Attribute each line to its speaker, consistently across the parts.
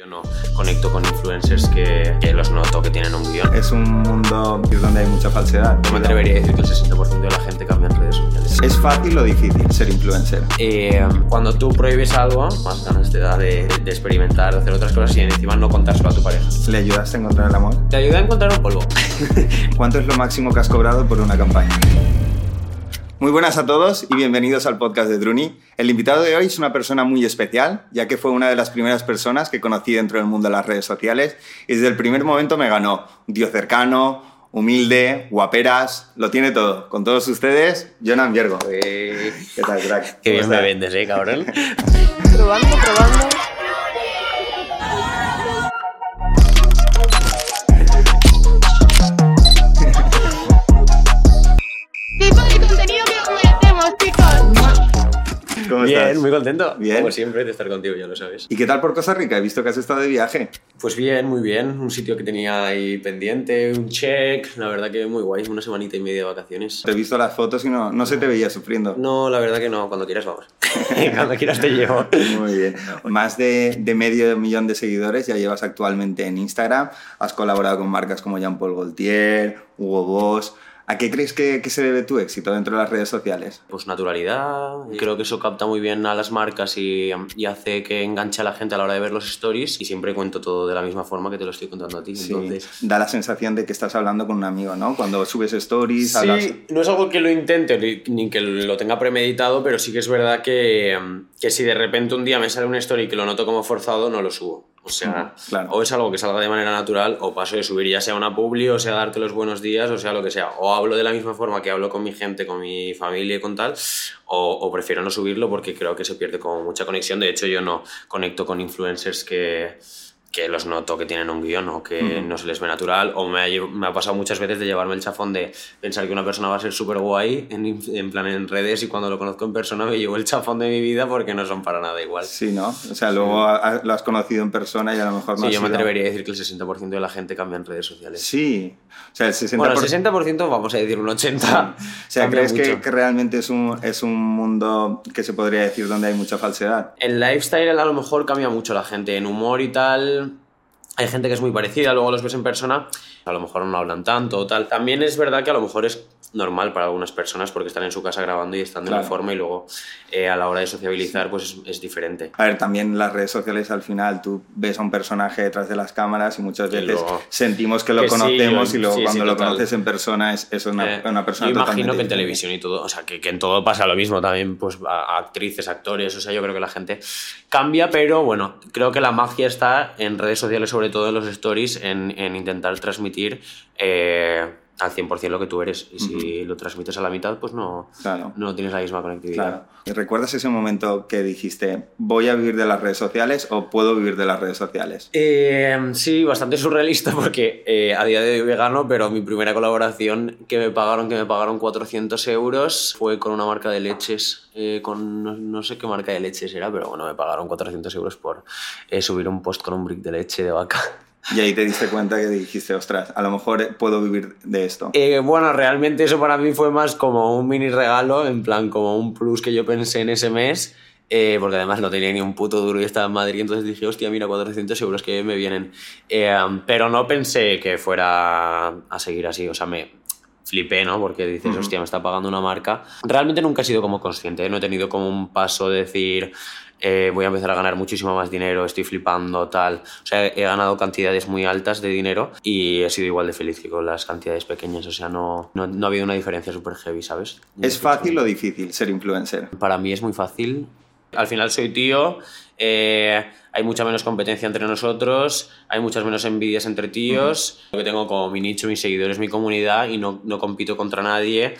Speaker 1: Yo no conecto con influencers que, que los noto que tienen un guion.
Speaker 2: Es un mundo donde hay mucha falsedad.
Speaker 1: No me atrevería a decir que el 60% de la gente cambia en redes sociales.
Speaker 2: ¿Es fácil o difícil ser influencer?
Speaker 1: Eh, cuando tú prohíbes algo, más ganas te da de, de experimentar, de hacer otras cosas y encima no contárselo a tu pareja.
Speaker 2: ¿Le ayudaste a encontrar el amor?
Speaker 1: Te ayuda a encontrar un polvo.
Speaker 2: ¿Cuánto es lo máximo que has cobrado por una campaña? Muy buenas a todos y bienvenidos al podcast de Druni. El invitado de hoy es una persona muy especial, ya que fue una de las primeras personas que conocí dentro del mundo de las redes sociales y desde el primer momento me ganó. Un tío cercano, humilde, guaperas, lo tiene todo. Con todos ustedes, Jonan Viergo. ¿Qué tal, crack?
Speaker 1: Qué bien
Speaker 2: ¿Cómo
Speaker 1: me vendes, eh, cabrón.
Speaker 3: Probando, probando.
Speaker 1: Bien, muy contento.
Speaker 2: Bien.
Speaker 1: Como siempre, de estar contigo, ya lo sabes.
Speaker 2: ¿Y qué tal por Costa Rica? He visto que has estado de viaje.
Speaker 1: Pues bien, muy bien. Un sitio que tenía ahí pendiente, un check. La verdad que muy guay. Una semanita y media de vacaciones.
Speaker 2: Te he visto las fotos y no, no se te veía sufriendo.
Speaker 1: No, la verdad que no. Cuando quieras vamos. Cuando quieras te llevo.
Speaker 2: Muy bien. Más de, de medio millón de seguidores ya llevas actualmente en Instagram. Has colaborado con marcas como Jean-Paul Gaultier, Hugo Boss. ¿A qué crees que, que se debe tu éxito dentro de las redes sociales?
Speaker 1: Pues naturalidad. Creo que eso capta muy bien a las marcas y, y hace que enganche a la gente a la hora de ver los stories. Y siempre cuento todo de la misma forma que te lo estoy contando a ti.
Speaker 2: Sí,
Speaker 1: Entonces,
Speaker 2: da la sensación de que estás hablando con un amigo, ¿no? Cuando subes stories, hablas...
Speaker 1: Sí, no es algo que lo intente ni- que lo tenga premeditado, pero sí que es verdad que, que si de repente un día me sale una story que lo noto como forzado, no lo subo. O sea,
Speaker 2: claro.
Speaker 1: o es algo que salga de manera natural, o paso de subir ya sea una publi, o sea darte los buenos días, o sea lo que sea. O hablo de la misma forma que hablo con mi gente, con mi familia y con tal, o, o prefiero no subirlo porque creo que se pierde como mucha conexión. De hecho, yo no conecto con influencers que que los noto que tienen un guion o que no se les ve natural o me ha, me ha pasado muchas veces de llevarme el chafón de pensar que una persona va a ser súper guay en, en plan en redes y cuando lo conozco en persona me llevo el chafón de mi vida porque no son para nada igual.
Speaker 2: Sí, ¿no? O sea, luego ha- lo has conocido en persona y a lo mejor no
Speaker 1: Sí,
Speaker 2: has
Speaker 1: yo me atrevería a decir que el 60% de la gente cambia en redes sociales.
Speaker 2: Sí. O sea, el 60%...
Speaker 1: Bueno, el 60% vamos a decir un 80%.
Speaker 2: O sea, ¿crees que, que realmente es un, es un mundo que se podría decir donde hay mucha falsedad?
Speaker 1: En lifestyle a lo mejor cambia mucho la gente. En humor y tal, hay gente que es muy parecida, luego los ves en persona, a lo mejor no hablan tanto o tal. También es verdad que a lo mejor es normal para algunas personas porque están en su casa grabando y están de
Speaker 2: Claro.
Speaker 1: una forma y luego eh, a la hora de sociabilizar pues es, es diferente.
Speaker 2: A ver, también las redes sociales al final tú ves a un personaje detrás de las cámaras y muchas veces
Speaker 1: luego-
Speaker 2: sentimos que lo
Speaker 1: Que sí,
Speaker 2: conocemos
Speaker 1: yo-
Speaker 2: y luego
Speaker 1: sí, sí,
Speaker 2: cuando lo
Speaker 1: total.
Speaker 2: conoces en persona es, es una,
Speaker 1: Eh,
Speaker 2: una persona
Speaker 1: yo imagino
Speaker 2: totalmente
Speaker 1: que en
Speaker 2: diferente.
Speaker 1: televisión y todo, o sea, que, que en todo pasa lo mismo también, pues a- a actrices, actores, o sea, yo creo que la gente cambia, pero bueno, creo que la magia está en redes sociales, sobre todo en los stories, en, en intentar transmitir eh, al 100% lo que tú eres. Y si lo transmites a la mitad, pues no,
Speaker 2: Claro.
Speaker 1: no tienes la misma conectividad.
Speaker 2: Claro. ¿Y recuerdas ese momento que dijiste, voy a vivir de las redes sociales o puedo vivir de las redes sociales?
Speaker 1: Eh, sí, bastante surrealista porque eh, a día de hoy vegano, pero mi primera colaboración que me pagaron, que me pagaron 400 euros, fue con una marca de leches, eh, con no, no sé qué marca de leches era, pero bueno, me pagaron 400 euros por eh, subir un post con un brick de leche de vaca.
Speaker 2: Y ahí te diste cuenta que dijiste, ostras, a lo mejor puedo vivir de esto.
Speaker 1: Eh, bueno, realmente eso para mí fue más como un mini regalo, en plan como un plus que yo pensé en ese mes, eh, porque además no tenía ni un puto duro y estaba en Madrid, entonces dije, hostia, mira, 400 euros que me vienen. Eh, pero no pensé que fuera a seguir así, o sea, me flipé, ¿no? Porque dices,
Speaker 2: Ujú.
Speaker 1: hostia, me está pagando una marca. Realmente nunca he sido como consciente, ¿eh? no he tenido como un paso de decir... eh, voy a empezar a ganar muchísimo más dinero, estoy flipando, tal. O sea, he ganado cantidades muy altas de dinero y he sido igual de feliz que con las cantidades pequeñas. O sea, no, no, no ha habido una diferencia súper heavy, ¿sabes?
Speaker 2: ¿Es fácil o difícil ser influencer?
Speaker 1: Para mí es muy fácil. Al final soy tío, eh, hay mucha menos competencia entre nosotros, hay muchas menos envidias entre tíos. Yo tengo como mi nicho, mis seguidores, mi comunidad y no, no compito contra nadie.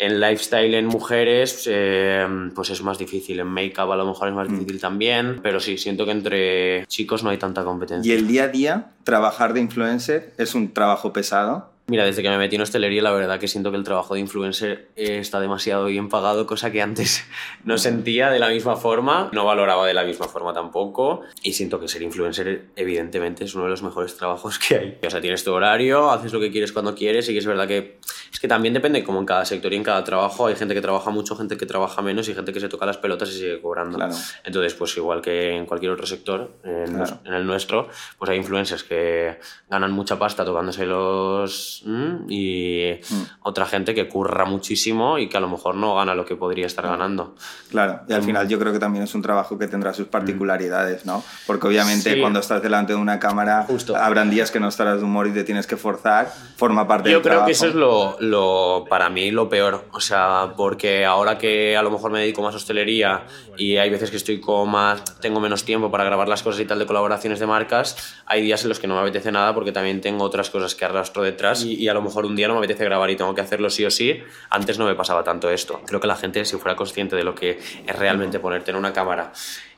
Speaker 1: En lifestyle, en mujeres, eh, pues es más difícil. En make-up a lo mejor es más difícil también. Pero sí, siento que entre chicos no hay tanta
Speaker 2: Y
Speaker 1: competencia.
Speaker 2: el día a día, trabajar de influencer es un trabajo pesado.
Speaker 1: Mira, desde que me metí en hostelería, la verdad que siento que el trabajo de influencer eh, está demasiado bien pagado, cosa que antes no sentía de la misma forma, no valoraba de la misma forma tampoco. Y siento que ser influencer, evidentemente, es uno de los mejores trabajos que hay. O sea, tienes tu horario, haces lo que quieres cuando quieres, y que es verdad que es que también depende, como en cada sector y en cada trabajo, hay gente que trabaja mucho, gente que trabaja menos y gente que se toca las pelotas y sigue cobrando.
Speaker 2: Claro.
Speaker 1: Entonces, pues igual que en cualquier otro sector, en,
Speaker 2: Claro.
Speaker 1: nos- en el nuestro, pues hay influencers que ganan mucha pasta tocándose los... mm, y
Speaker 2: Mm.
Speaker 1: otra gente que curra muchísimo y que a lo mejor no gana lo que podría estar ganando.
Speaker 2: Claro, y al final yo creo que también es un trabajo que tendrá sus particularidades, ¿no? Porque obviamente
Speaker 1: Sí.
Speaker 2: cuando estás delante de una cámara
Speaker 1: Justo.
Speaker 2: habrán días que no estarás de humor y te tienes que forzar, forma parte
Speaker 1: Yo
Speaker 2: del
Speaker 1: creo
Speaker 2: trabajo.
Speaker 1: que eso es lo, lo, para mí lo peor, o sea, porque ahora que a lo mejor me dedico más a hostelería y hay veces que estoy con más, tengo menos tiempo para grabar las cosas y tal de colaboraciones de marcas, hay días en los que no me apetece nada porque también tengo otras cosas que arrastro detrás y, y a lo mejor un día no me apetece grabar y tengo que hacerlo sí o sí. Antes no me pasaba tanto esto. Creo que la gente si fuera consciente de lo que es realmente ponerte en una cámara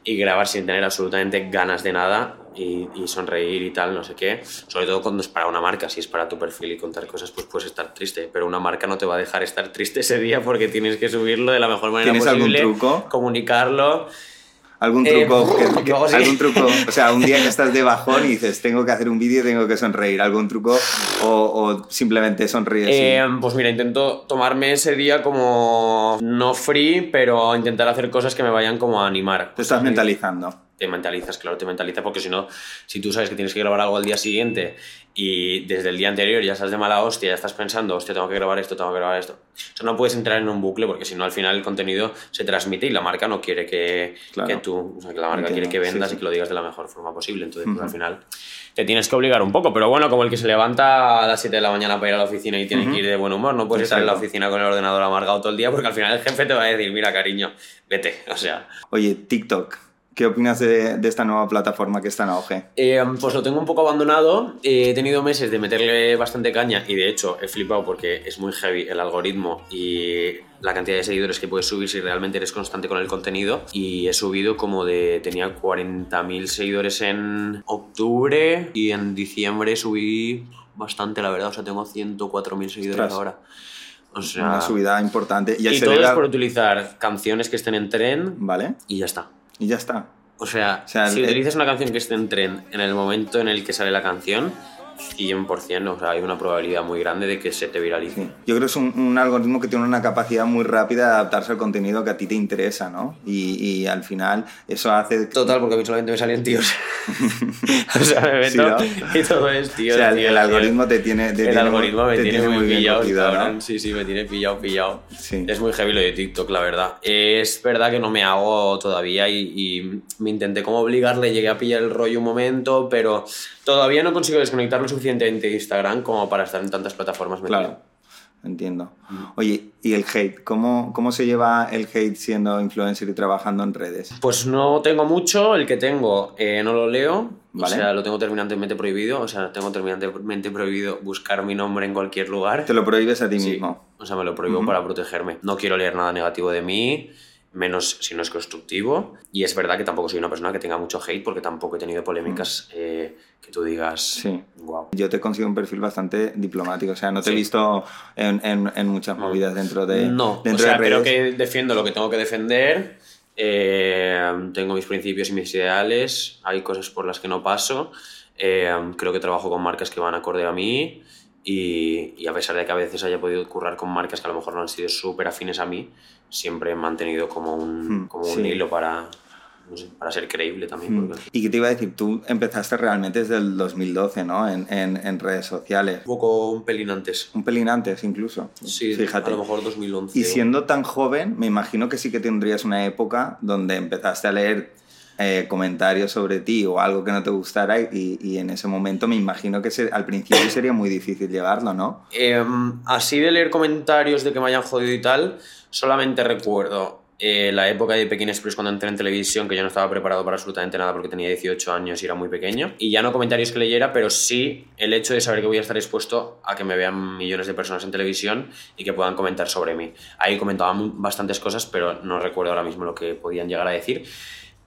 Speaker 1: y grabar sin tener absolutamente ganas de nada y, y sonreír y tal, no sé qué. Sobre todo cuando es para una marca, si es para tu perfil y contar cosas, pues puedes estar triste. Pero una marca no te va a dejar estar triste ese día porque tienes que subirlo de la mejor manera
Speaker 2: ¿Tienes algún
Speaker 1: posible.
Speaker 2: truco?
Speaker 1: Comunicarlo.
Speaker 2: ¿Algún
Speaker 1: Eh,
Speaker 2: truco? que- que-
Speaker 1: así.
Speaker 2: ¿Algún truco? O sea, un día que estás de bajón y dices, tengo que hacer un vídeo y tengo que sonreír. ¿Algún truco? ¿O, o simplemente sonríes? y-
Speaker 1: Eh, pues mira, intento tomarme ese día como no free, pero intentar hacer cosas que me vayan como a animar.
Speaker 2: Te estás mentalizando.
Speaker 1: te mentalizas, claro, te mentalizas, porque si no, si tú sabes que tienes que grabar algo al día siguiente y desde el día anterior ya estás de mala hostia, ya estás pensando, hostia, tengo que grabar esto, tengo que grabar esto. Eso no puedes entrar en un bucle porque si no, al final el contenido se transmite y la marca no quiere que,
Speaker 2: Claro.
Speaker 1: que tú, o sea, que la marca
Speaker 2: Entiendo,
Speaker 1: quiere que vendas
Speaker 2: sí.
Speaker 1: y que lo digas de la mejor forma posible. Entonces, pues, al final te tienes que obligar un poco, pero bueno, como el que se levanta a las 7 de la mañana para ir a la oficina y tiene que ir de buen humor, no puedes estar en la
Speaker 2: Exacto.
Speaker 1: oficina con el ordenador amargado todo el día porque al final el jefe te va a decir, mira, cariño, vete, o sea.
Speaker 2: Oye, TikTok. ¿Qué opinas de, de esta nueva plataforma que está en auge?
Speaker 1: Eh, pues lo tengo un poco abandonado. Eh, he tenido meses de meterle bastante caña y de hecho he flipado porque es muy heavy el algoritmo y la cantidad de seguidores que puedes subir si realmente eres constante con el contenido. Y he subido como de. Tenía 40.000 seguidores en octubre y en diciembre subí bastante, la verdad. O sea, tengo 104.000 seguidores ahora. O sea.
Speaker 2: Una subida importante. Y,
Speaker 1: Y todo es por utilizar canciones que estén en tren
Speaker 2: Vale,
Speaker 1: y ya está.
Speaker 2: Y ya está.
Speaker 1: O sea,
Speaker 2: O sea,
Speaker 1: si
Speaker 2: el-
Speaker 1: utilizas una canción que esté en tren en el momento en el que sale la canción, 100%, o sea, hay una probabilidad muy grande de que se te viralice.
Speaker 2: Sí. Yo creo que es un, un algoritmo que tiene una capacidad muy rápida de adaptarse al contenido que a ti te interesa, ¿no? Y, y al final eso hace...
Speaker 1: Total, porque a mí solamente me salen tíos. o sea, me
Speaker 2: Sí,
Speaker 1: meto
Speaker 2: ¿no?
Speaker 1: y todo es tío.
Speaker 2: o sea, el, el algoritmo te tiene... te
Speaker 1: el
Speaker 2: tiene
Speaker 1: algoritmo me
Speaker 2: te
Speaker 1: tiene, muy
Speaker 2: bien
Speaker 1: pillado,
Speaker 2: cogido, ¿no?
Speaker 1: Sí, sí, me tiene pillado, pillado.
Speaker 2: Sí.
Speaker 1: Es muy heavy lo de TikTok, la verdad. Es verdad que no me hago todavía y, y me intenté como obligarle, llegué a pillar el rollo un momento, pero todavía no consigo desconectar lo suficientemente de Instagram como para estar en tantas plataformas metido.
Speaker 2: Claro, entiendo. Oye, ¿y el hate? ¿Cómo, ¿Cómo se lleva el hate siendo influencer y trabajando en redes?
Speaker 1: Pues no tengo mucho, el que tengo eh, no lo leo,
Speaker 2: Vale.
Speaker 1: o sea, lo tengo terminantemente prohibido, o sea, tengo terminantemente prohibido buscar mi nombre en cualquier lugar.
Speaker 2: Te lo prohíbes a ti
Speaker 1: Sí,
Speaker 2: mismo.
Speaker 1: O sea, me lo prohíbo para protegerme. No quiero leer nada negativo de mí, menos si no es constructivo. Y es verdad que tampoco soy una persona que tenga mucho hate porque tampoco he tenido polémicas eh, que tú digas,
Speaker 2: Sí.
Speaker 1: wow.
Speaker 2: Yo te consigo un perfil bastante diplomático, o sea, no te he
Speaker 1: Sí.
Speaker 2: visto en, en- en muchas movidas dentro de
Speaker 1: No,
Speaker 2: dentro
Speaker 1: o sea,
Speaker 2: de redes.
Speaker 1: creo que defiendo lo que tengo que defender. eh, tengo mis principios y mis ideales. Hay cosas por las que no paso. eh, creo que trabajo con marcas que van acorde a mí. Y, y a pesar de que a veces haya podido currar con marcas que a lo mejor no han sido súper afines a mí, siempre he mantenido como un,
Speaker 2: Hmm,
Speaker 1: como un
Speaker 2: sí.
Speaker 1: hilo para, no sé, para ser creíble también.
Speaker 2: Mm.
Speaker 1: porque-
Speaker 2: Y que te iba a decir, tú empezaste realmente desde el 2012, ¿no? En, en, en redes sociales.
Speaker 1: Un poco un pelín antes.
Speaker 2: Un pelín antes incluso.
Speaker 1: Sí,
Speaker 2: Fíjate.
Speaker 1: a lo mejor 2011.
Speaker 2: Y siendo tan joven, me imagino que sí que tendrías una época donde empezaste a leer eh, comentarios sobre ti o algo que no te gustara y, y en ese momento me imagino que al principio sería muy difícil llevarlo, ¿no?
Speaker 1: Em, así de leer comentarios de que me hayan jodido y tal, solamente recuerdo eh, la época de Pekín Express cuando entré en televisión, que yo no estaba preparado para absolutamente nada porque tenía 18 años y era muy pequeño. Y ya no comentarios que leyera, pero sí el hecho de saber que voy a estar expuesto a que me vean millones de personas en televisión y que puedan comentar sobre mí. Ahí comentaban bastantes cosas, pero no recuerdo ahora mismo lo que podían llegar a decir.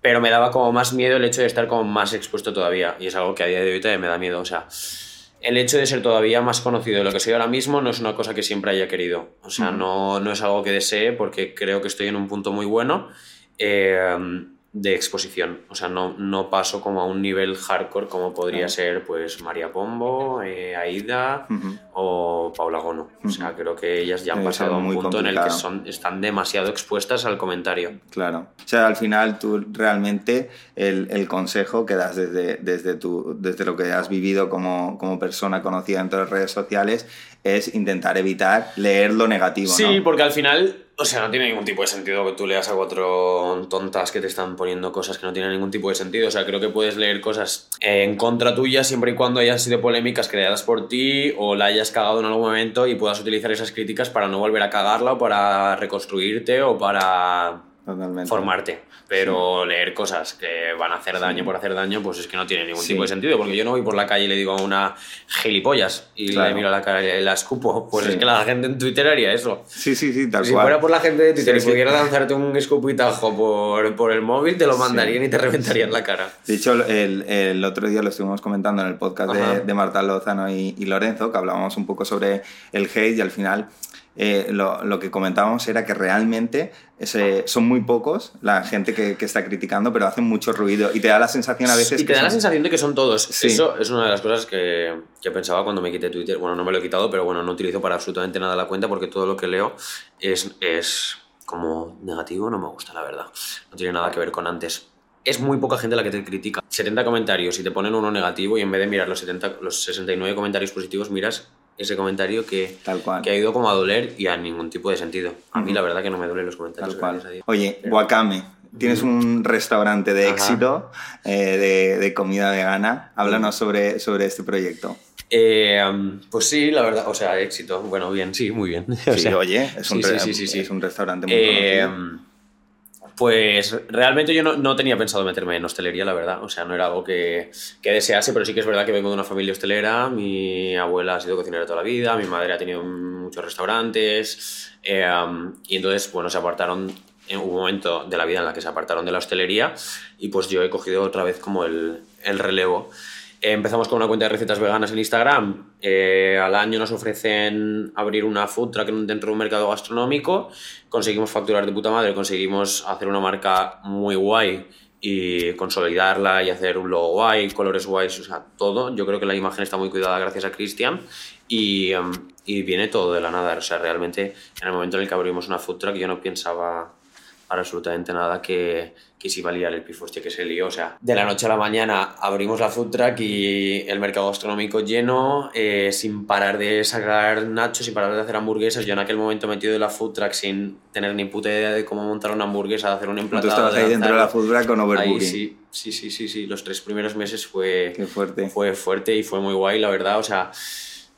Speaker 1: Pero me daba como más miedo el hecho de estar como más expuesto todavía. Y es algo que a día de hoy todavía me da miedo. O sea, el hecho de ser todavía más conocido de lo que soy ahora mismo no es una cosa que siempre haya querido. O sea, no, no es algo que desee porque creo que estoy en un punto muy bueno eh, de exposición. O sea, no, no paso como a un nivel hardcore como podría ser pues María Pombo, eh, Aida. O Paula Gono. O sea, creo que ellas ya han pasado a un
Speaker 2: muy
Speaker 1: punto en el que son, están demasiado expuestas al comentario.
Speaker 2: Claro. O sea, al final tú realmente el, el consejo que das desde, desde, tu, desde lo que has vivido como, como persona conocida en todas las redes sociales es intentar evitar leer lo negativo,
Speaker 1: Sí,
Speaker 2: ¿no?
Speaker 1: porque al final, o sea, no tiene ningún tipo de sentido que tú leas a cuatro tontas que te están poniendo cosas que no tienen ningún tipo de sentido. O sea, creo que puedes leer cosas en contra tuya siempre y cuando hayan sido polémicas creadas por ti o la hayas cagado en algún momento y puedas utilizar esas críticas para no volver a cagarla o para reconstruirte o para
Speaker 2: Totalmente.
Speaker 1: formarte. Pero leer cosas que van a hacer daño por hacer daño, pues es que no tiene ningún
Speaker 2: Sí.
Speaker 1: tipo de sentido. Porque yo no voy por la calle y le digo a una gilipollas y
Speaker 2: Claro.
Speaker 1: le miro a la cara y la escupo. Pues es que la gente en Twitter haría eso.
Speaker 2: Sí, sí, sí, tal
Speaker 1: Si
Speaker 2: cual.
Speaker 1: fuera por la gente de Twitter y pudiera lanzarte un escupitajo por, por el móvil, te lo mandarían y te reventarían la cara.
Speaker 2: De hecho, el, el otro día lo estuvimos comentando en el podcast de, de Marta Lozano y, y Lorenzo, que hablábamos un poco sobre el hate y al final eh, lo, lo que comentábamos era que realmente ese- son muy pocos la gente que, que está criticando, pero hacen mucho ruido y te da la sensación a veces
Speaker 1: y te
Speaker 2: que
Speaker 1: da la sensación de que son todos.
Speaker 2: Sí.
Speaker 1: Eso es una de las cosas que, que pensaba cuando me quité Twitter. Bueno, no me lo he quitado, pero bueno, no utilizo para absolutamente nada la cuenta porque todo lo que leo es, es como negativo, no me gusta, la verdad. No tiene nada que ver con antes. Es muy poca gente la que te critica. 70 comentarios y te ponen uno negativo y en vez de mirar los, 70, los 69 comentarios positivos, miras ese comentario que,
Speaker 2: Tal cual.
Speaker 1: que ha ido como a doler y a ningún tipo de sentido. A mí la verdad que no me duelen los comentarios.
Speaker 2: Tal cual. Oye,
Speaker 1: Pero-
Speaker 2: Wakame, tienes un restaurante de éxito eh, de, de comida vegana. Háblanos sobre, sobre este proyecto.
Speaker 1: Eh, pues sí, la verdad, o sea, éxito. Bueno, bien, sí, muy bien. O
Speaker 2: Sí,
Speaker 1: sea,
Speaker 2: oye, es un,
Speaker 1: sí, sí, sí, sí,
Speaker 2: es un restaurante muy
Speaker 1: Eh,
Speaker 2: conocido.
Speaker 1: Pues realmente yo no, no tenía pensado meterme en hostelería, la verdad. O sea, no era algo que, que desease, pero sí que es verdad que vengo de una familia hostelera. Mi abuela ha sido cocinera toda la vida, mi madre ha tenido muchos restaurantes. eh, y entonces, bueno, se apartaron. En un momento de la vida en la que se apartaron de la hostelería y pues yo he cogido otra vez como el, el relevo. Empezamos con una cuenta de recetas veganas en Instagram. Eh, al año nos ofrecen abrir una food truck en- dentro de un mercado gastronómico. Conseguimos facturar de puta madre, conseguimos hacer una marca muy guay y consolidarla y hacer un logo guay, colores guays, o sea, todo. Yo creo que la imagen está muy cuidada gracias a Cristian y, em, y viene todo de la nada. O sea, realmente en el momento en el que abrimos una food truck yo no pensaba para absolutamente nada que, que se iba a liar el pifostia que se lió. O sea, de la noche a la mañana abrimos la food truck y el mercado gastronómico lleno, eh, sin parar de sacar nachos, sin parar de hacer hamburguesas. Yo en aquel momento metido en la food truck sin tener ni puta idea de cómo montar una hamburguesa, de hacer un
Speaker 2: Tú
Speaker 1: emplatado.
Speaker 2: estabas
Speaker 1: de
Speaker 2: ahí dentro de la food truck con
Speaker 1: Ahí
Speaker 2: overbooking.
Speaker 1: sí, sí, sí, sí, sí. Los tres primeros meses fue,
Speaker 2: Qué fuerte.
Speaker 1: fue fuerte y fue muy guay, la verdad. O sea,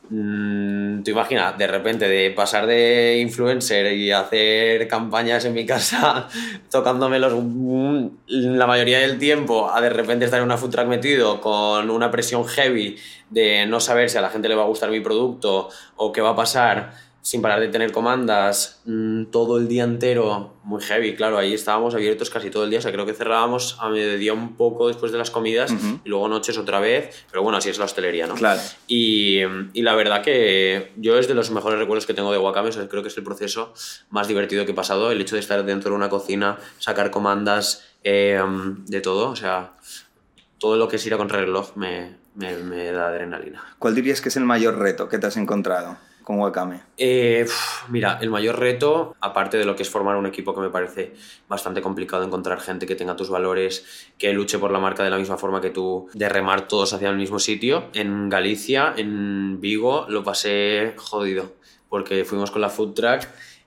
Speaker 1: tú imaginas, de repente, de pasar de influencer y hacer campañas en mi casa, tocándome los, mm, la mayoría del tiempo, a de repente estar en una food truck metido con una presión heavy de no saber si a la gente le va a gustar mi producto o qué va a pasar sin parar de tener comandas mm, todo el día entero, muy heavy, claro, ahí estábamos abiertos casi todo el día, o sea, creo que cerrábamos a mediodía un poco después de las comidas y luego noches otra vez, pero bueno, así es la hostelería, ¿no?
Speaker 2: Claro.
Speaker 1: Y, y la verdad que yo es de los mejores recuerdos que tengo de Wakame, o sea, creo que es el proceso más divertido que he pasado, el hecho de estar dentro de una cocina, sacar comandas, eh, de todo, o sea, todo lo que es ir a contrarreloj me, me, me da adrenalina.
Speaker 2: ¿Cuál dirías que es el mayor reto que te has encontrado con Wakame?
Speaker 1: Eh, mira, el mayor reto, aparte de lo que es formar un equipo que me parece bastante complicado encontrar gente que tenga tus valores, que luche por la marca de la misma forma que tú, de remar todos hacia el mismo sitio. En Galicia, en Vigo, lo pasé jodido, porque fuimos con la food truck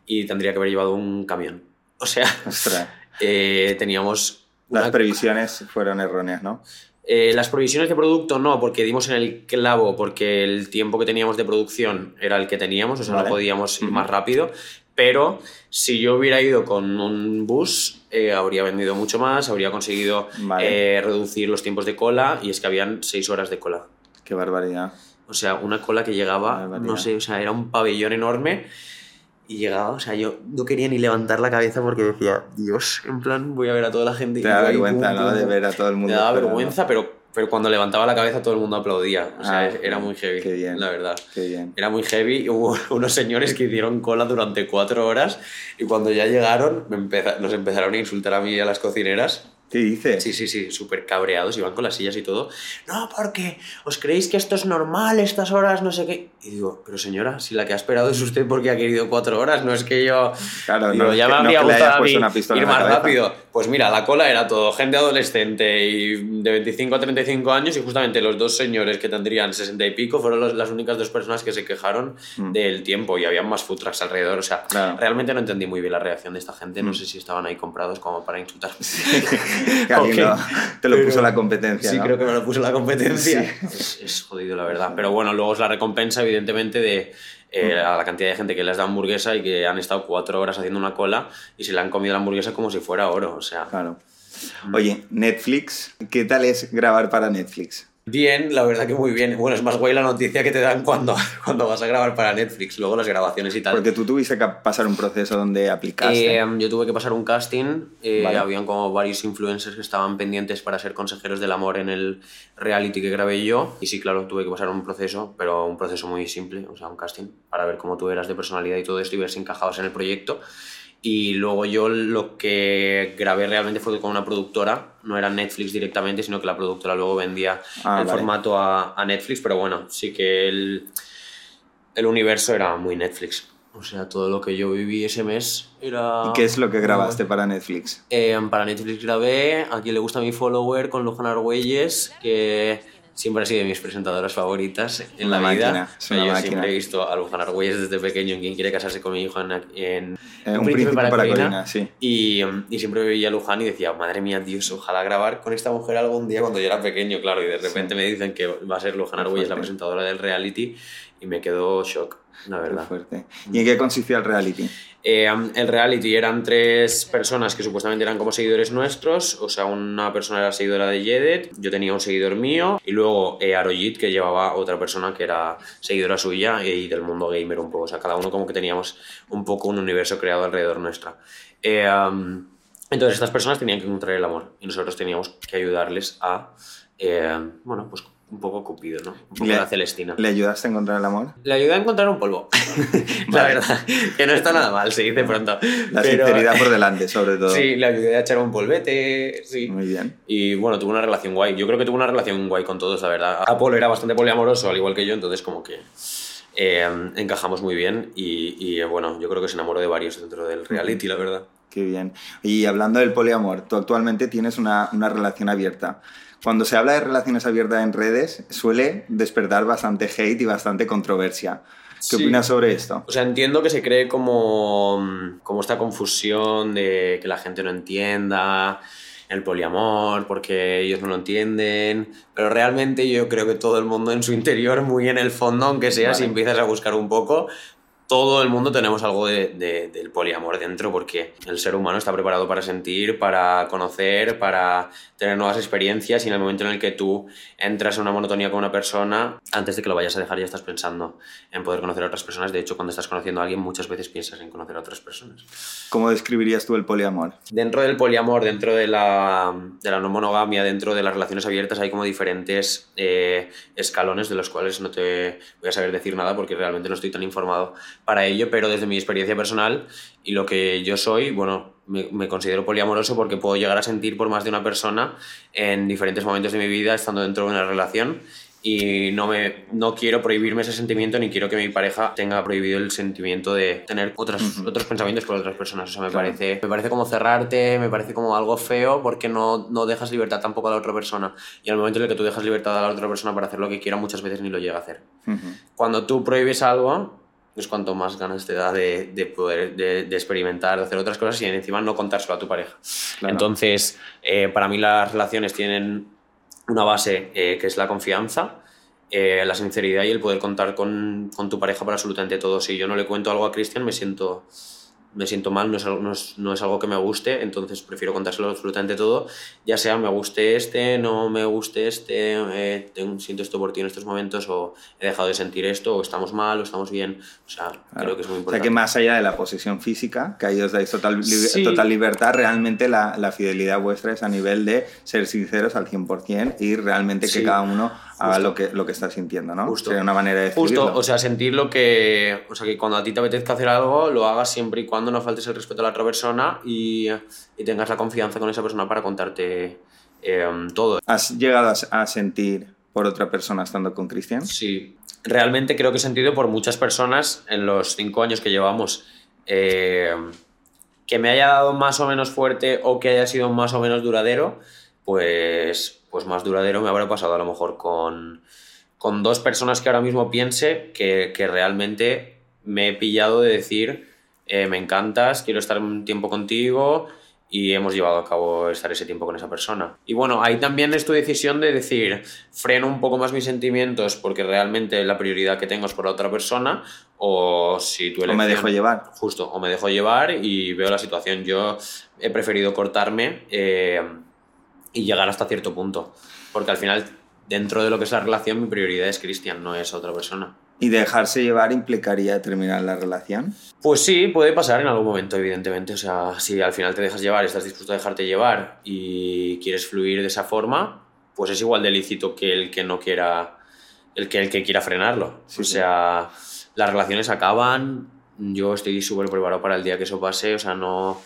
Speaker 1: y tendría que haber llevado un camión. O sea, eh, teníamos...
Speaker 2: Las previsiones fueron erróneas, ¿no?
Speaker 1: Eh, las provisiones de producto no, porque dimos en el clavo, porque el tiempo que teníamos de producción era el que teníamos, o sea,
Speaker 2: Vale.
Speaker 1: no podíamos ir más rápido. Pero si yo hubiera ido con un bus, eh, habría vendido mucho más, habría conseguido
Speaker 2: Vale.
Speaker 1: eh, reducir los tiempos de cola, y es que habían seis horas de cola.
Speaker 2: Qué barbaridad.
Speaker 1: O sea, una cola que llegaba, no sé, o sea, era un pabellón enorme. Y llegaba, o sea, yo no quería ni levantar la cabeza porque decía, Dios, en plan, voy a ver a toda la gente.
Speaker 2: Te da vergüenza, ¿no? De
Speaker 1: pum".
Speaker 2: ver a todo el mundo.
Speaker 1: Daba
Speaker 2: esperando.
Speaker 1: vergüenza, pero pero cuando levantaba la cabeza todo el mundo aplaudía. O sea,
Speaker 2: Ah,
Speaker 1: era muy heavy,
Speaker 2: qué bien.
Speaker 1: la verdad.
Speaker 2: Qué bien.
Speaker 1: Era muy heavy. Hubo unos señores que hicieron cola durante cuatro horas y cuando ya llegaron me empeza- nos empezaron a insultar a mí y a las cocineras.
Speaker 2: ¿Qué dices?
Speaker 1: Sí, sí, sí, súper cabreados, iban con las sillas y todo. No, porque os creéis que esto es normal, estas horas, no sé qué. Y digo, pero señora, si la que ha esperado es usted porque ha querido cuatro horas, no es que yo.
Speaker 2: Claro,
Speaker 1: Digo,
Speaker 2: no,
Speaker 1: ya me habría gustado a mí ir más rápido. Pues mira, la cola era todo gente adolescente y de 25 a 35 años, y justamente los dos señores que tendrían 60 y pico fueron los- las únicas dos personas que se quejaron
Speaker 2: Mm.
Speaker 1: del tiempo y había más food trucks alrededor. O sea,
Speaker 2: Claro.
Speaker 1: realmente no entendí muy bien la reacción de esta gente. No
Speaker 2: Mm.
Speaker 1: sé si estaban ahí comprados como para insultar.
Speaker 2: Que alguien
Speaker 1: Ok.
Speaker 2: lo- te lo
Speaker 1: Pero-
Speaker 2: puso la competencia.
Speaker 1: Sí,
Speaker 2: ¿no?
Speaker 1: creo que me lo puso la competencia. Es, es jodido, la verdad. Pero bueno, luego es la recompensa, evidentemente, de eh, a la cantidad de gente que les da hamburguesa y que han estado cuatro horas haciendo una cola y se le han comido la hamburguesa como si fuera oro. O sea,
Speaker 2: Claro. Oye, Netflix, ¿qué tal es grabar para Netflix?
Speaker 1: Bien, la verdad que muy bien. Bueno, es más guay la noticia que te dan cuando, cuando vas a grabar para Netflix, luego las grabaciones y tal.
Speaker 2: Porque tú tuviste que pasar un proceso donde aplicaste.
Speaker 1: Eh, yo tuve que pasar un casting, eh,
Speaker 2: Vale.
Speaker 1: habían como varios influencers que estaban pendientes para ser consejeros del amor en el reality que grabé yo. Y sí, claro, tuve que pasar un proceso, pero un proceso muy simple, o sea, un casting, para ver cómo tú eras de personalidad y todo esto y ver si encajabas en el proyecto. Y luego yo lo que grabé realmente fue con una productora, no era Netflix directamente, sino que la productora luego vendía
Speaker 2: Ah,
Speaker 1: el
Speaker 2: vale.
Speaker 1: formato a, a Netflix, pero bueno, sí que el, el universo era muy Netflix. O sea, todo lo que yo viví ese mes era...
Speaker 2: ¿Y qué es lo que grabaste para Netflix?
Speaker 1: Eh, para Netflix grabé A quien le gusta mi follower con Luján Argüelles, que siempre ha sido de mis presentadoras favoritas en
Speaker 2: Una
Speaker 1: la vida.
Speaker 2: máquina, es
Speaker 1: O sea,
Speaker 2: una
Speaker 1: yo
Speaker 2: máquina.
Speaker 1: siempre he visto a Luján Argüelles desde pequeño en Quien quiere casarse con mi hijo en, en
Speaker 2: Eh, un príncipe para Corina, sí.
Speaker 1: Y, y siempre veía a Luján y decía, madre mía, Dios, ojalá grabar con esta mujer algún día cuando yo era pequeño, claro. Y de repente me dicen que va a ser Luján Argüelles la presentadora del reality y me quedó shock, la
Speaker 2: Qué
Speaker 1: verdad.
Speaker 2: fuerte. ¿Y en qué consistía el reality?
Speaker 1: Eh, el reality eran tres personas que supuestamente eran como seguidores nuestros, o sea, una persona era seguidora de Jedet, yo tenía un seguidor mío, y luego eh, Arojit, que llevaba otra persona que era seguidora suya y del mundo gamer un poco, o sea, cada uno como que teníamos un poco un universo creado alrededor nuestra. Eh, entonces estas personas tenían que encontrar el amor y nosotros teníamos que ayudarles a, eh, bueno, pues un poco Cupido, ¿no? Un poco
Speaker 2: Le-
Speaker 1: la Celestina.
Speaker 2: ¿Le ayudaste a encontrar el amor?
Speaker 1: Le ayudé a encontrar un polvo. la
Speaker 2: Vale.
Speaker 1: verdad, que no está nada mal, se dice pronto.
Speaker 2: La
Speaker 1: Pero-
Speaker 2: sinceridad por delante, sobre todo.
Speaker 1: Sí, le ayudé a echar un polvete, sí.
Speaker 2: Muy bien.
Speaker 1: Y bueno, tuvo una relación guay. Yo creo que tuvo una relación guay con todos, la verdad. Apolo era bastante poliamoroso, al igual que yo, entonces como que eh, encajamos muy bien y, y, bueno, yo creo que se enamoró de varios dentro del reality, la verdad.
Speaker 2: Qué bien. Y hablando del poliamor, tú actualmente tienes una, una relación abierta. Cuando se habla de relaciones abiertas en redes, suele despertar bastante hate y bastante controversia. ¿Qué
Speaker 1: Sí.
Speaker 2: opinas sobre esto?
Speaker 1: O sea, entiendo que se cree como, como esta confusión de que la gente no entienda el poliamor porque ellos no lo entienden, pero realmente yo creo que todo el mundo en su interior, muy en el fondo, aunque sea, si empiezas a buscar un poco, todo el mundo tenemos algo de- de- del poliamor dentro porque el ser humano está preparado para sentir, para conocer, para tener nuevas experiencias y en el momento en el que tú entras en una monotonía con una persona, antes de que lo vayas a dejar ya estás pensando en poder conocer a otras personas. De hecho, cuando estás conociendo a alguien muchas veces piensas en conocer a otras personas.
Speaker 2: ¿Cómo describirías tú el poliamor?
Speaker 1: Dentro del poliamor, dentro de la, de la no monogamia, dentro de las relaciones abiertas, hay como diferentes eh, escalones de los cuales no te voy a saber decir nada porque realmente no estoy tan informado para ello, pero desde mi experiencia personal y lo que yo soy, bueno, me, me considero poliamoroso porque puedo llegar a sentir por más de una persona en diferentes momentos de mi vida estando dentro de una relación y no, me, no quiero prohibirme ese sentimiento ni quiero que mi pareja tenga prohibido el sentimiento de tener otros, otros pensamientos por otras personas. Eso me,
Speaker 2: Claro.
Speaker 1: parece, me parece como cerrarte, me parece como algo feo porque no, no dejas libertad tampoco a la otra persona. Y al momento en el que tú dejas libertad a la otra persona para hacer lo que quiera, muchas veces ni lo llega a hacer. Cuando tú prohíbes algo, es cuanto más ganas te da de, de poder de, de experimentar, de hacer otras cosas y encima no contárselo a tu pareja.
Speaker 2: Claro.
Speaker 1: Entonces, eh, para mí las relaciones tienen una base eh, que es la confianza, eh, la sinceridad y el poder contar con, con tu pareja para absolutamente todo. Si yo no le cuento algo a Cristian, me siento me siento mal, no es, algo, no, es, no es algo que me guste, entonces prefiero contárselo absolutamente todo, ya sea me guste este, no me guste este, eh, tengo, siento esto por ti en estos momentos, o he dejado de sentir esto, o estamos mal, o estamos bien, o sea, creo que es muy
Speaker 2: O sea
Speaker 1: importante.
Speaker 2: que más allá de la posición física, que ahí os dais total, li-
Speaker 1: Sí.
Speaker 2: total libertad, realmente la, la fidelidad vuestra es a nivel de ser sinceros al 100% y realmente que
Speaker 1: Sí,
Speaker 2: cada uno
Speaker 1: justo.
Speaker 2: lo que, lo que está sintiendo, ¿no?
Speaker 1: Justo.
Speaker 2: Sería una manera de
Speaker 1: Justo,
Speaker 2: describirlo.
Speaker 1: o sea, sentir lo que. O sea, que cuando a ti te apetezca hacer algo, lo hagas siempre y cuando no faltes el respeto a la otra persona y, y tengas la confianza con esa persona para contarte eh, todo.
Speaker 2: ¿Has llegado a, a sentir por otra persona estando con Cristian?
Speaker 1: Sí, realmente creo que he sentido por muchas personas en los cinco años que llevamos eh, que me haya dado más o menos fuerte o que haya sido más o menos duradero, pues, pues más duradero me habrá pasado a lo mejor con, con dos personas que ahora mismo piense que, que realmente me he pillado de decir eh, me encantas, quiero estar un tiempo contigo y hemos llevado a cabo estar ese tiempo con esa persona. Y bueno, ahí también es tu decisión de decir, freno un poco más mis sentimientos porque realmente la prioridad que tengo es por la otra persona o si tu
Speaker 2: ¿O me dejo llevar?
Speaker 1: Justo, o me dejo llevar y veo la situación. Yo he preferido cortarme eh, y llegar hasta cierto punto. Porque al final, dentro de lo que es la relación, mi prioridad es Cristian, no es otra persona.
Speaker 2: ¿Y dejarse llevar implicaría terminar la relación?
Speaker 1: Pues sí, puede pasar en algún momento, evidentemente. O sea, si al final te dejas llevar, estás dispuesto a dejarte llevar y quieres fluir de esa forma, pues es igual de lícito que el que no quiera, el que, el que quiera frenarlo.
Speaker 2: Sí,
Speaker 1: o
Speaker 2: sí.
Speaker 1: sea, las relaciones acaban, yo estoy súper preparado para el día que eso pase, o sea, no,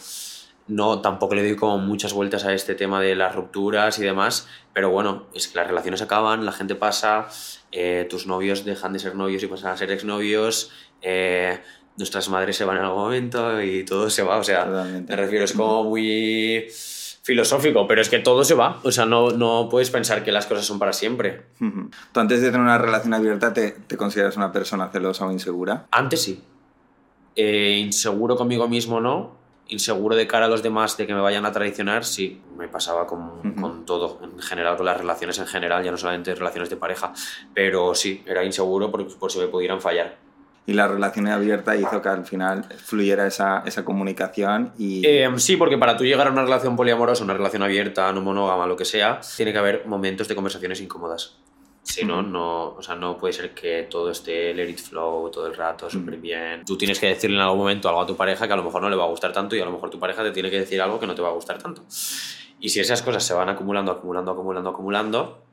Speaker 1: no, tampoco le doy como muchas vueltas a este tema de las rupturas y demás, pero bueno, es que las relaciones acaban, la gente pasa, eh, tus novios dejan de ser novios y pasan a ser exnovios, eh, nuestras madres se van en algún momento y todo se va, o sea,
Speaker 2: Totalmente.
Speaker 1: me refiero, es como muy filosófico, pero es que todo se va, o sea, no, no puedes pensar que las cosas son para siempre.
Speaker 2: ¿Tú antes de tener una relación abierta te, te consideras una persona celosa o insegura?
Speaker 1: Antes sí. Eh, inseguro conmigo mismo no. Inseguro de cara a los demás de que me vayan a traicionar, sí. Me pasaba con, con todo, en general, con las relaciones en general, ya no solamente relaciones de pareja. Pero sí, era inseguro por, por si me pudieran fallar.
Speaker 2: Y la relación abierta hizo que al final fluyera esa, esa comunicación y...
Speaker 1: Eh, sí, porque para tú llegar a una relación poliamorosa, una relación abierta, no monógama, lo que sea, tiene que haber momentos de conversaciones incómodas. Si no, no, o sea, no puede ser que todo esté let it flow todo el rato, súper bien. Tú tienes que decirle en algún momento algo a tu pareja que a lo mejor no le va a gustar tanto y a lo mejor tu pareja te tiene que decir algo que no te va a gustar tanto. Y si esas cosas se van acumulando, acumulando, acumulando, acumulando,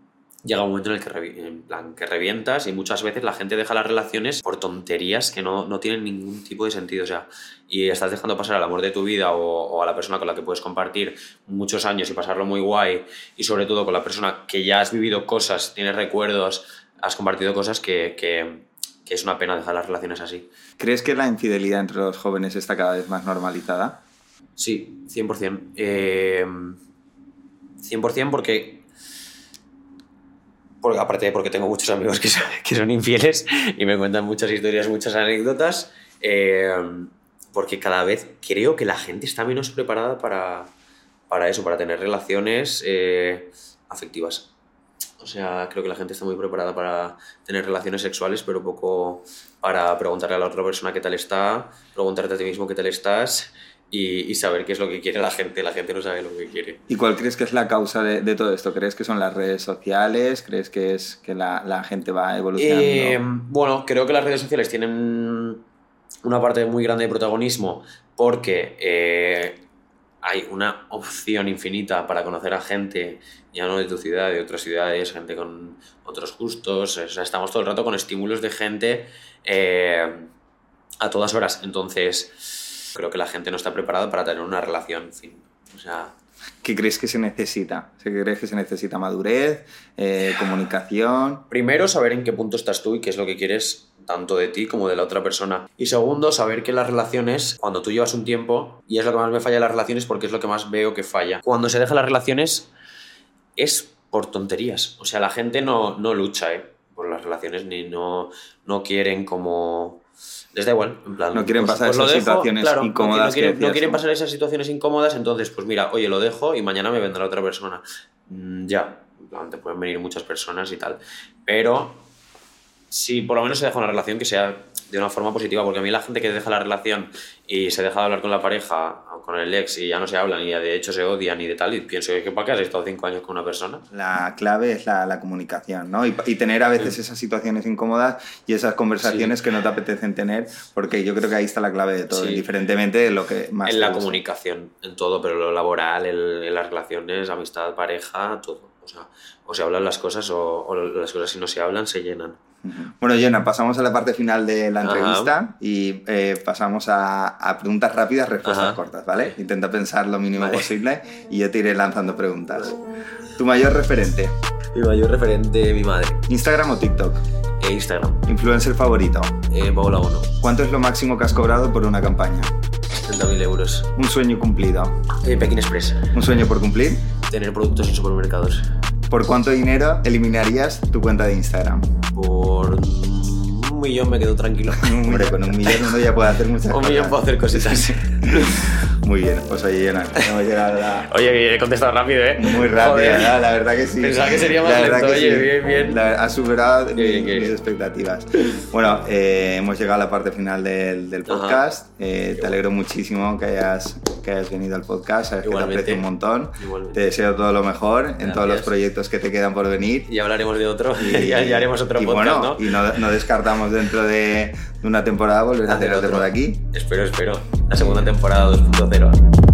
Speaker 1: llega un momento en el que, revi- en plan, que revientas y muchas veces la gente deja las relaciones por tonterías que no, no tienen ningún tipo de sentido. O sea, y estás dejando pasar al amor de tu vida o, o a la persona con la que puedes compartir muchos años y pasarlo muy guay y sobre todo con la persona que ya has vivido cosas, tienes recuerdos, has compartido cosas que, que- que es una pena dejar las relaciones así.
Speaker 2: ¿Crees que la infidelidad entre los jóvenes está cada vez más normalizada?
Speaker 1: Sí, 100%. Eh, 100% porque... Porque, aparte de porque tengo muchos amigos que son, que son infieles y me cuentan muchas historias, muchas anécdotas, eh, porque cada vez creo que la gente está menos preparada para, para eso, para tener relaciones eh, afectivas. O sea, creo que la gente está muy preparada para tener relaciones sexuales, pero poco para preguntarle a la otra persona qué tal está, preguntarte a ti mismo qué tal estás y, y saber qué es lo que quiere la gente. La gente no sabe lo que quiere.
Speaker 2: ¿Y cuál crees que es la causa de, de todo esto? ¿Crees que son las redes sociales? ¿Crees que es que la, la gente va evolucionando?
Speaker 1: Eh, bueno, creo que las redes sociales tienen una parte muy grande de protagonismo porque eh, hay una opción infinita para conocer a gente, ya no de tu ciudad, de otras ciudades, gente con otros gustos. O sea, estamos todo el rato con estímulos de gente eh, a todas horas. Entonces, creo que la gente no está preparada para tener una relación. En fin. O sea,
Speaker 2: ¿Qué crees que se necesita? ¿Se ¿Crees que se necesita madurez, eh, comunicación?
Speaker 1: Primero, saber en qué punto estás tú y qué es lo que quieres tanto de ti como de la otra persona. Y segundo, saber que las relaciones, cuando tú llevas un tiempo, y es lo que más me falla en las relaciones porque es lo que más veo que falla, cuando se dejan las relaciones es por tonterías. O sea, la gente no, no lucha ¿eh? por las relaciones ni no, no quieren como... Les da igual, en plan...
Speaker 2: No quieren pasar
Speaker 1: lo
Speaker 2: esas situaciones
Speaker 1: claro,
Speaker 2: incómodas
Speaker 1: No quieren,
Speaker 2: que
Speaker 1: no
Speaker 2: decías,
Speaker 1: quieren
Speaker 2: ¿no?
Speaker 1: pasar esas situaciones incómodas, entonces, pues mira, oye, lo dejo y mañana me vendrá otra persona. Mm, ya, te pueden venir muchas personas y tal. Pero si por lo menos se deja una relación que sea de una forma positiva, porque a mí la gente que deja la relación y se deja de hablar con la pareja o con el ex y ya no se hablan y ya de hecho se odian y de tal, y pienso que ¿para qué has estado cinco años con una persona?
Speaker 2: La clave es la, la comunicación, ¿no? Y, y tener a veces esas situaciones incómodas y esas conversaciones que no te apetecen tener, porque yo creo que ahí está la clave de todo,
Speaker 1: Sí.
Speaker 2: indiferentemente de lo que más
Speaker 1: en la comunicación, en todo, pero lo laboral, el- en las relaciones, amistad, pareja, todo. O sea, o se hablan las cosas o, o las cosas si no se hablan se llenan.
Speaker 2: Bueno, Jenna, pasamos a la parte final de la
Speaker 1: Ajá.
Speaker 2: entrevista y eh, pasamos a, a preguntas rápidas, respuestas
Speaker 1: Ajá.
Speaker 2: cortas, ¿vale? Intenta pensar lo mínimo
Speaker 1: Vale.
Speaker 2: posible y yo te iré lanzando preguntas. ¿Tu mayor referente?
Speaker 1: Mi mayor referente, mi madre.
Speaker 2: ¿Instagram o TikTok?
Speaker 1: E Instagram,
Speaker 2: ¿Influencer favorito?
Speaker 1: eh, Paola Bono,
Speaker 2: ¿Cuánto es lo máximo que has cobrado por una campaña?
Speaker 1: 70.000 euros.
Speaker 2: Un sueño cumplido.
Speaker 1: Eh, Pekín Express,
Speaker 2: ¿Un sueño por cumplir?
Speaker 1: tener productos en supermercados.
Speaker 2: ¿Por cuánto dinero eliminarías tu cuenta de Instagram?
Speaker 1: Por un millón me quedo tranquilo.
Speaker 2: Hombre, con un millón uno ya puede hacer muchas
Speaker 1: un millón
Speaker 2: cosas.
Speaker 1: puedo hacer cositas.
Speaker 2: Muy bien, pues oye, Jenna, hemos llegado a la...
Speaker 1: Oye, he contestado rápido, ¿eh?
Speaker 2: Muy. ¿no? la verdad que sí.
Speaker 1: Pensaba que sería más
Speaker 2: La
Speaker 1: lento,
Speaker 2: que
Speaker 1: oye,
Speaker 2: sí.
Speaker 1: bien, bien.
Speaker 2: La- ha superado
Speaker 1: Qué
Speaker 2: mi-
Speaker 1: bien, qué
Speaker 2: mis expectativas. Bueno, eh, hemos llegado a la parte final del, del podcast. Eh, te alegro muchísimo que hayas, que hayas venido al podcast. Sabes que te
Speaker 1: Igualmente.
Speaker 2: aprecio un montón.
Speaker 1: Igualmente.
Speaker 2: Te deseo todo lo mejor en todos los
Speaker 1: Gracias.
Speaker 2: proyectos que te quedan por venir.
Speaker 1: Y hablaremos de otro.
Speaker 2: Y,
Speaker 1: ya, ya haremos otro
Speaker 2: y
Speaker 1: podcast,
Speaker 2: bueno,
Speaker 1: ¿no?
Speaker 2: y no, no descartamos dentro de, de una temporada volver a
Speaker 1: Hacer otro.
Speaker 2: por aquí.
Speaker 1: Espero, espero. La segunda temporada 2.0.